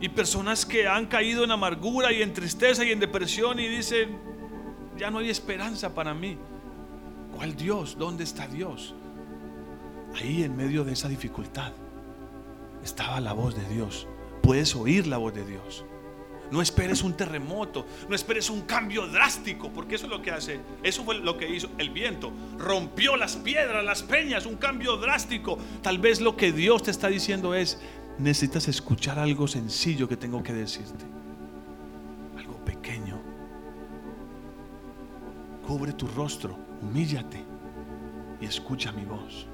Y personas que han caído en amargura y en tristeza y en depresión y dicen, ya no hay esperanza para mí. ¿Cuál Dios? ¿Dónde está Dios? Ahí en medio de esa dificultad estaba la voz de Dios. Puedes oír la voz de Dios. No esperes un terremoto, no esperes un cambio drástico, porque eso es lo que hace, eso fue lo que hizo el viento. Rompió las piedras, las peñas, un cambio drástico. Tal vez lo que Dios te está diciendo es, necesitas escuchar algo sencillo que tengo que decirte. Cubre tu rostro, humíllate y escucha mi voz.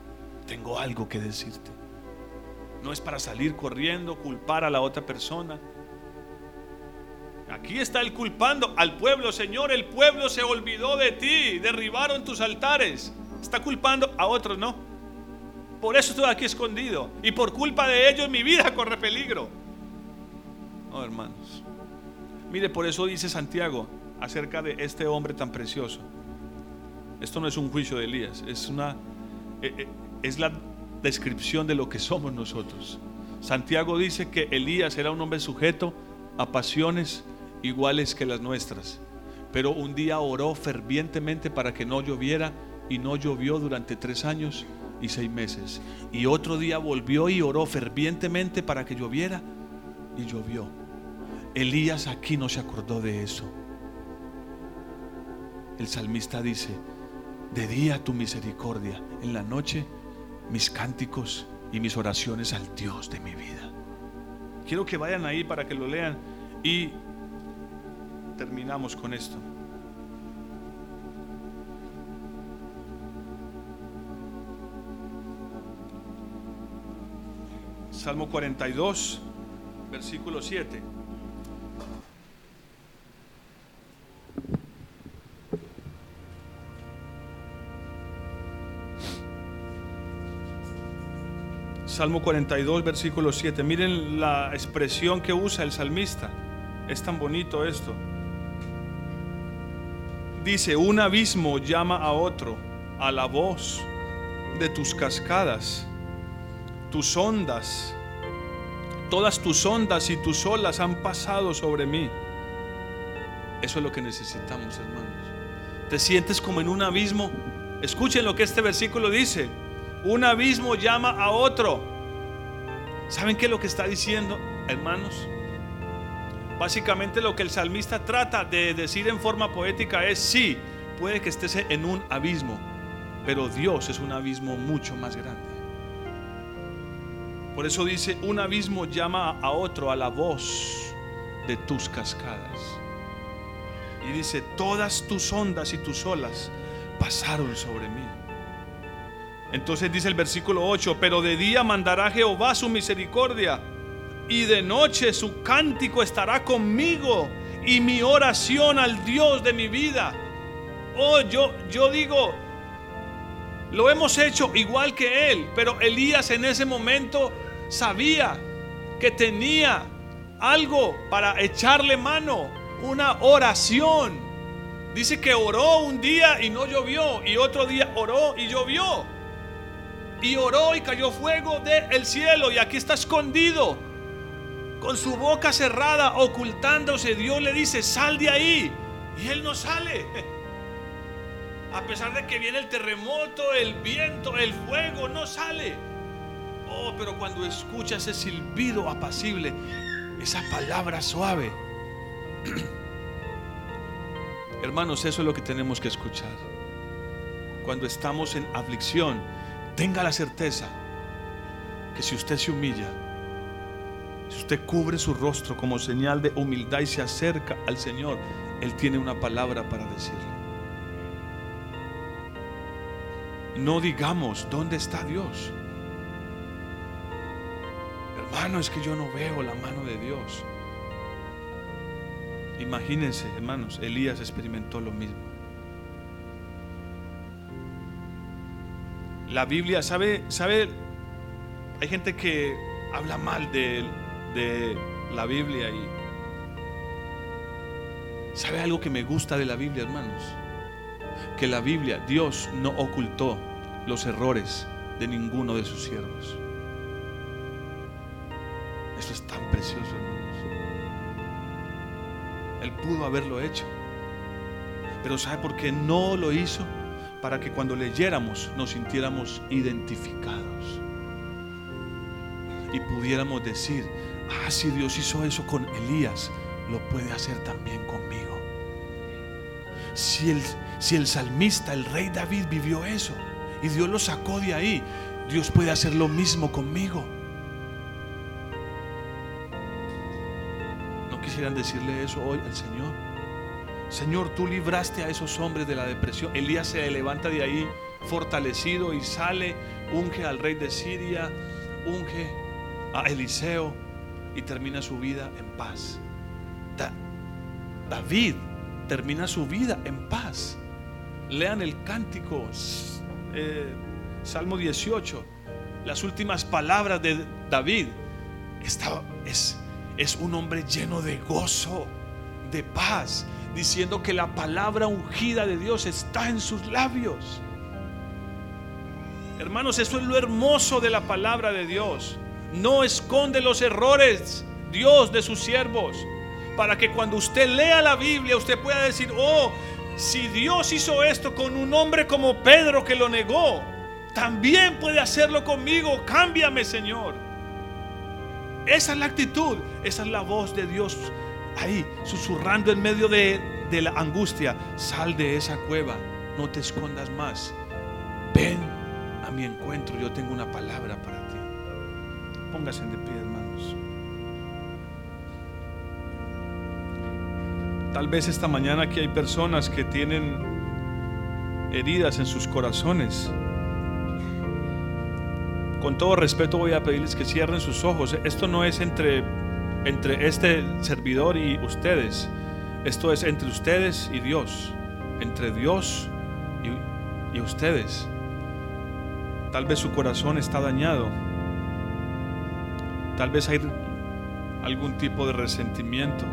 Tengo algo que decirte. No es para salir corriendo, culpar a la otra persona Aquí está el culpando al pueblo, Señor. El pueblo se olvidó de ti, derribaron tus altares. Está culpando a otros, no. Por eso estoy aquí escondido. Y por culpa de ellos mi vida corre peligro. No, hermanos. Mire, por eso dice Santiago acerca de este hombre tan precioso. Esto no es un juicio de Elías, es una eh, eh, es la descripción de lo que somos nosotros. Santiago dice que Elías era un hombre sujeto a pasiones iguales que las nuestras. Pero un día oró fervientemente para que no lloviera y no llovió durante tres años y seis meses. Y otro día volvió y oró fervientemente para que lloviera y llovió. Elías aquí no se acordó de eso. El salmista dice, de día tu misericordia, en la noche mis cánticos y mis oraciones al Dios de mi vida. Quiero que vayan ahí para que lo lean y terminamos con esto. Salmo 42, versículo 7. Salmo 42, versículo 7. Miren la expresión que usa el salmista. Es tan bonito esto dice, un abismo llama a otro a la voz de tus cascadas, tus ondas Todas tus ondas y tus olas han pasado sobre mí. Eso es lo que necesitamos, hermanos. Te sientes como en un abismo. Escuchen lo que este versículo dice. Un abismo llama a otro. ¿Saben qué es lo que está diciendo, hermanos? Básicamente lo que el salmista trata de decir en forma poética es, sí, puede que estés en un abismo, pero Dios es un abismo mucho más grande. Por eso dice, un abismo llama a otro a la voz de tus cascadas. Y dice, todas tus ondas y tus olas pasaron sobre mí. Entonces dice el versículo 8, pero de día mandará Jehová su misericordia y de noche su cántico estará conmigo y mi oración al Dios de mi vida. Oh, yo, yo digo, lo hemos hecho igual que él, pero Elías en ese momento sabía que tenía algo para echarle mano, una oración. Dice que oró un día y no llovió, y otro día oró y llovió. Y oró y cayó fuego del cielo, y aquí está escondido con su boca cerrada, ocultándose, Dios le dice, sal de ahí. Y él no sale. A pesar de que viene el terremoto, el viento, el fuego, no sale. Oh, pero cuando escucha ese silbido apacible, esa palabra suave. Hermanos, eso es lo que tenemos que escuchar. Cuando estamos en aflicción, tenga la certeza que si usted se humilla, si usted cubre su rostro como señal de humildad y se acerca al Señor, Él tiene una palabra para decirle. No digamos, ¿dónde está Dios? Hermano, es que yo no veo la mano de Dios. Imagínense, hermanos, Elías experimentó lo mismo. La Biblia, ¿sabe? ¿Sabe? Hay gente que habla mal de de la Biblia y ¿sabe algo que me gusta de la Biblia, hermanos? Que la Biblia, Dios no ocultó los errores de ninguno de sus siervos. Eso es tan precioso, hermanos. Él pudo haberlo hecho. Pero ¿sabe por qué no lo hizo? Para que cuando leyéramos nos sintiéramos identificados y pudiéramos decir, ah, si Dios hizo eso con Elías, lo puede hacer también conmigo. Si el, si el salmista, el rey David vivió eso y Dios lo sacó de ahí, Dios puede hacer lo mismo conmigo. ¿No quisieran decirle eso hoy al Señor? Señor, tú libraste a esos hombres de la depresión. Elías se levanta de ahí fortalecido y sale, unge al rey de Siria, unge a Eliseo y termina su vida en paz. David termina su vida en paz. Lean el cántico, eh, Salmo 18, las últimas palabras de David. es, es un hombre lleno de gozo, de paz, diciendo que la palabra ungida de Dios está en sus labios. Hermanos, eso es lo hermoso de la palabra de Dios no esconde los errores, Dios, de sus siervos. Para que cuando usted lea la Biblia, usted pueda decir, oh, si Dios hizo esto con un hombre como Pedro que lo negó, también puede hacerlo conmigo. Cámbiame, Señor. Esa es la actitud, esa es la voz de Dios ahí, susurrando en medio de, de la angustia. Sal de esa cueva, no te escondas más. Ven a mi encuentro, yo tengo una palabra para ti. Póngase de pie, hermanos. Tal vez esta mañana aquí hay personas que tienen heridas en sus corazones. Con todo respeto voy a pedirles que cierren sus ojos. Esto no es entre, entre este servidor y ustedes. Esto es entre ustedes y Dios. Entre Dios y, ustedes. Tal vez su corazón está dañado. Tal vez hay algún tipo de resentimiento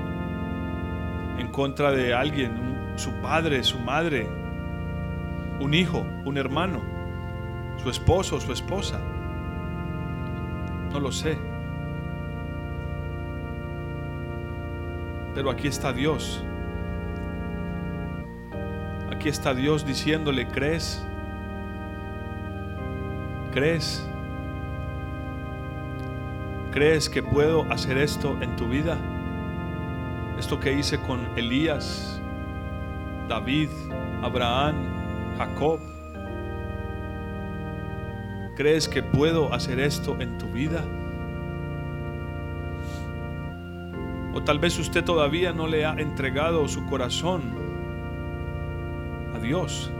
en contra de alguien, su padre, su madre, un hijo, un hermano, su esposo, su esposa. No lo sé. Pero aquí está Dios. Aquí está Dios diciéndole, ¿crees? ¿Crees? ¿Crees que puedo hacer esto en tu vida? Esto que hice con Elías, David, Abraham, Jacob. ¿Crees que puedo hacer esto en tu vida? Tal vez usted todavía no le ha entregado su corazón a Dios.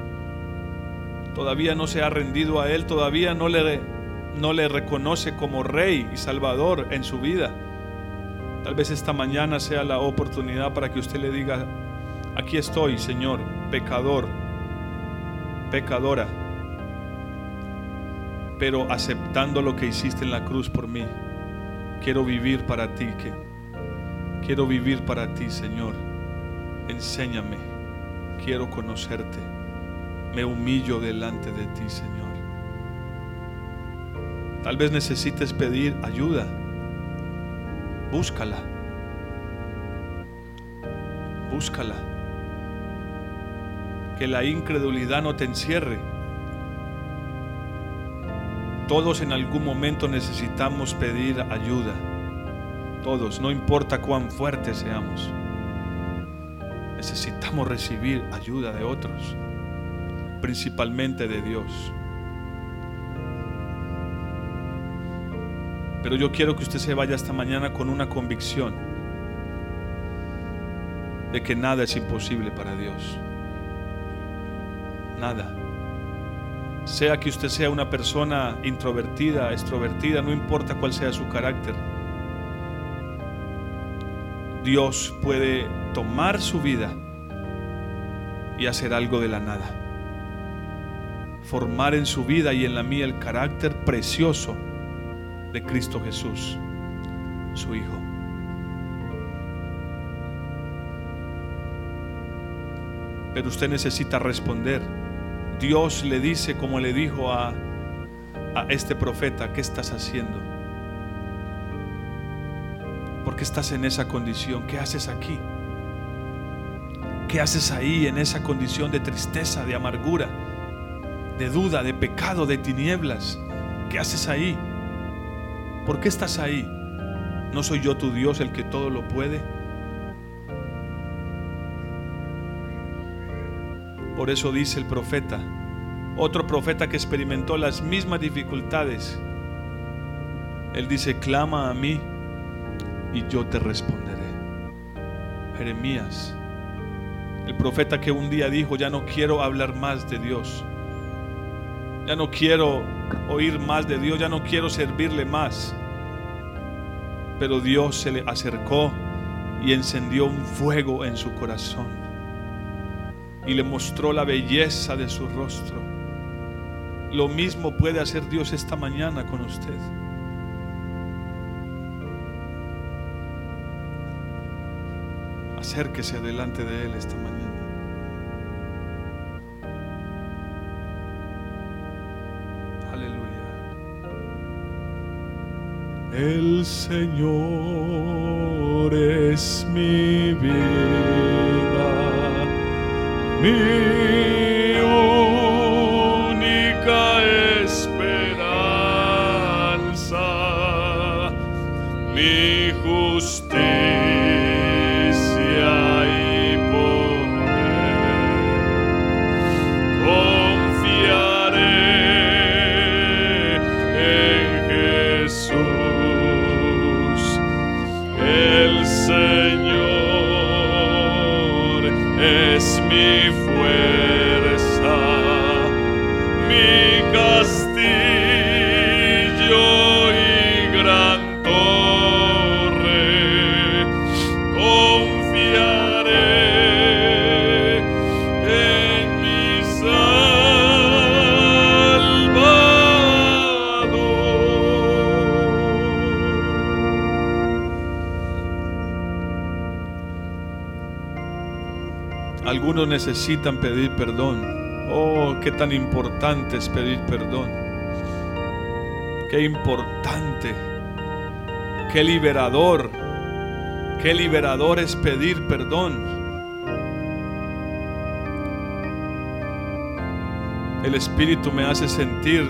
Todavía no se ha rendido a Él, todavía no le, no le reconoce como Rey y Salvador en su vida. Tal vez esta mañana sea la oportunidad para que usted le diga, aquí estoy, Señor, pecador, pecadora, pero aceptando lo que hiciste en la cruz por mí. Quiero vivir para ti, que quiero vivir para ti, Señor. Enséñame, quiero conocerte. Me humillo delante de ti, Señor. Tal vez necesites pedir ayuda. Búscala. Búscala. Que la incredulidad no te encierre. Todos en algún momento necesitamos pedir ayuda. Todos, no importa cuán fuertes seamos. Necesitamos recibir ayuda de otros, principalmente de Dios. Pero yo quiero que usted se vaya esta mañana con una convicción de que nada es imposible para Dios. Nada. Sea que usted sea una persona introvertida, extrovertida, no importa cuál sea su carácter. Dios puede tomar su vida y hacer algo de la nada. Formar en su vida y en la mía el carácter precioso de Cristo Jesús, su Hijo. Pero usted necesita responder. Dios le dice como le dijo a, a este profeta, ¿qué estás haciendo? ¿Por qué estás en esa condición? ¿Qué haces aquí? ¿Qué haces ahí en esa condición de tristeza, de amargura, de duda, de pecado, de tinieblas? ¿Qué haces ahí? ¿Por qué estás ahí? ¿No soy yo tu Dios el que todo lo puede? Por eso dice el profeta, otro profeta que experimentó las mismas dificultades. Él dice, clama a mí y yo te responderé. Jeremías, el profeta que un día dijo, ya no quiero hablar más de Dios. Ya no quiero oír más de Dios, ya no quiero servirle más. Pero Dios se le acercó y encendió un fuego en su corazón y le mostró la belleza de su rostro. Lo mismo puede hacer Dios esta mañana con usted. Acérquese delante de Él esta mañana. Aleluya. El Señor es mi vida, mi necesitan pedir perdón. Oh, qué tan importante es pedir perdón. Qué importante, qué liberador Qué liberador es pedir perdón. El Espíritu me hace sentir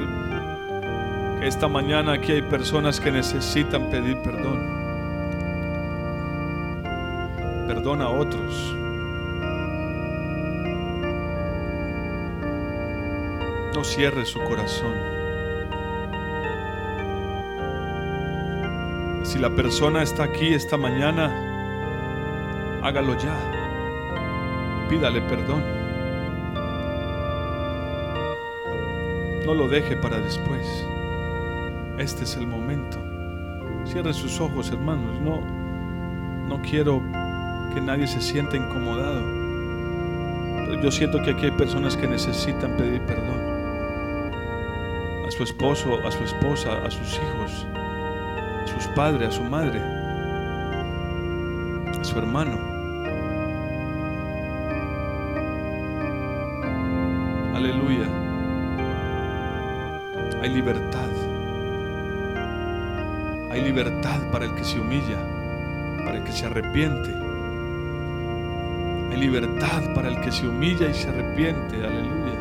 que esta mañana aquí hay personas que necesitan pedir perdón. Perdona a otros. Cierre su corazón. Si la persona está aquí esta mañana, hágalo ya. Pídale perdón. No lo deje para después. Este es el momento. Cierre sus ojos, hermanos. No, no quiero que nadie se sienta incomodado. Pero yo siento que aquí hay personas que necesitan pedir perdón su esposo, a su esposa, a sus hijos, a sus padres, a su madre, a su hermano. Aleluya. Hay libertad. Hay libertad para el que se humilla, para el que se arrepiente. Hay libertad para el que se humilla y se arrepiente. Aleluya.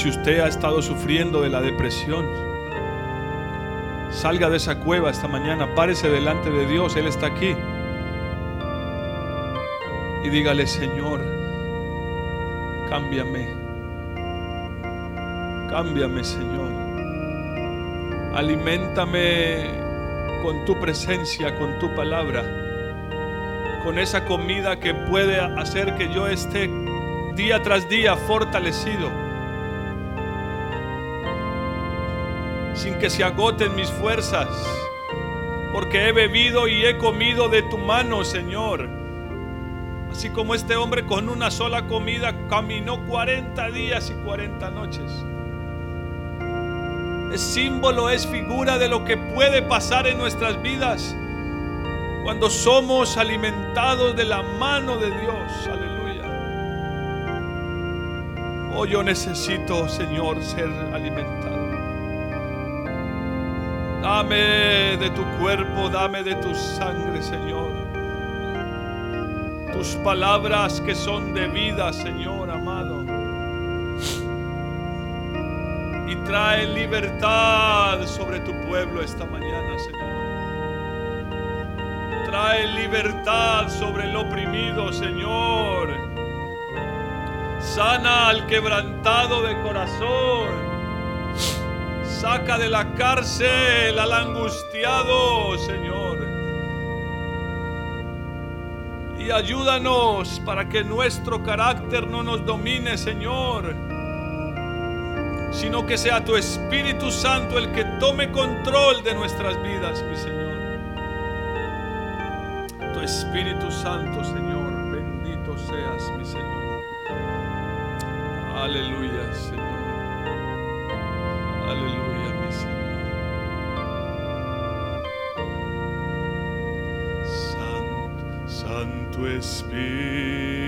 Si usted ha estado sufriendo de la depresión, salga de esa cueva esta mañana, párese delante de Dios, Él está aquí. Y dígale, Señor, cámbiame. Cámbiame, Señor. Aliméntame con tu presencia, con tu palabra, con esa comida que puede hacer que yo esté día tras día fortalecido sin que se agoten mis fuerzas, porque he bebido y he comido de tu mano, Señor. Así como este hombre con una sola comida caminó 40 días y 40 noches. Es símbolo, es figura de lo que puede pasar en nuestras vidas cuando somos alimentados de la mano de Dios. Aleluya. Oh, yo necesito, Señor, ser alimentado. Dame de tu cuerpo, dame de tu sangre, Señor. Tus palabras que son de vida, Señor amado. Y trae libertad sobre tu pueblo esta mañana, Señor. Trae libertad sobre el oprimido, Señor. Sana al quebrantado de corazón. Saca de la cárcel al angustiado, Señor. Y ayúdanos para que nuestro carácter no nos domine, Señor. Sino que sea tu Espíritu Santo el que tome control de nuestras vidas, mi Señor. Tu Espíritu Santo, Señor. Bendito seas, mi Señor. Aleluya, Señor. Santo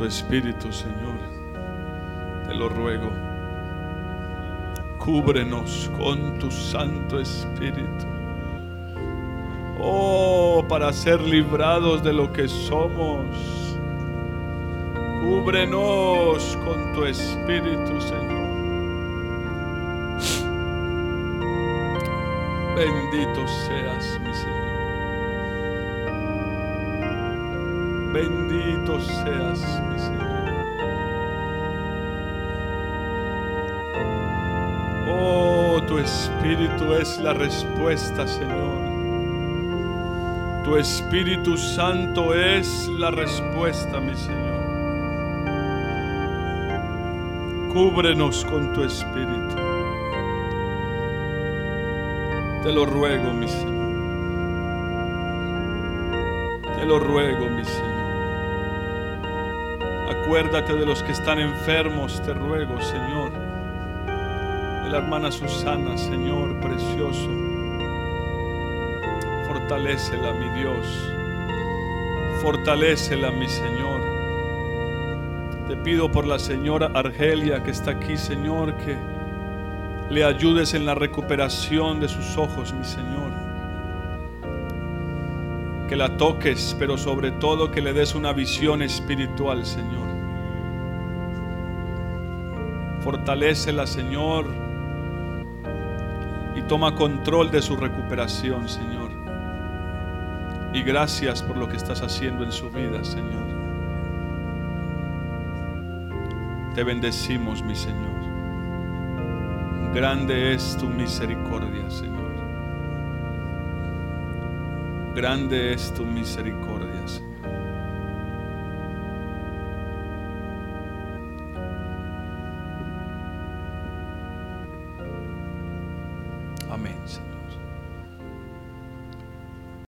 tu espíritu, Señor. Te lo ruego. Cúbrenos con tu Santo Espíritu. Oh, para ser librados de lo que somos. Cúbrenos con tu Espíritu, Señor. Bendito seas, mi Señor. Bendito seas, mi Señor. Oh, tu Espíritu es la respuesta, Señor. Tu Espíritu Santo es la respuesta, mi Señor. Cúbrenos con tu Espíritu. Te lo ruego, mi Señor. Te lo ruego, mi Señor. Acuérdate de los que están enfermos, te ruego, Señor. De la hermana Susana, Señor, precioso. Fortalécela, mi Dios. Fortalécela, mi Señor. Te pido por la señora Argelia que está aquí, Señor, que le ayudes en la recuperación de sus ojos, mi Señor. Que la toques, pero sobre todo que le des una visión espiritual, Señor. Fortalécela, Señor, y toma control de su recuperación, Señor. Y gracias por lo que estás haciendo en su vida, Señor. Te bendecimos, mi Señor. Grande es tu misericordia, Señor. Grande es tu misericordia,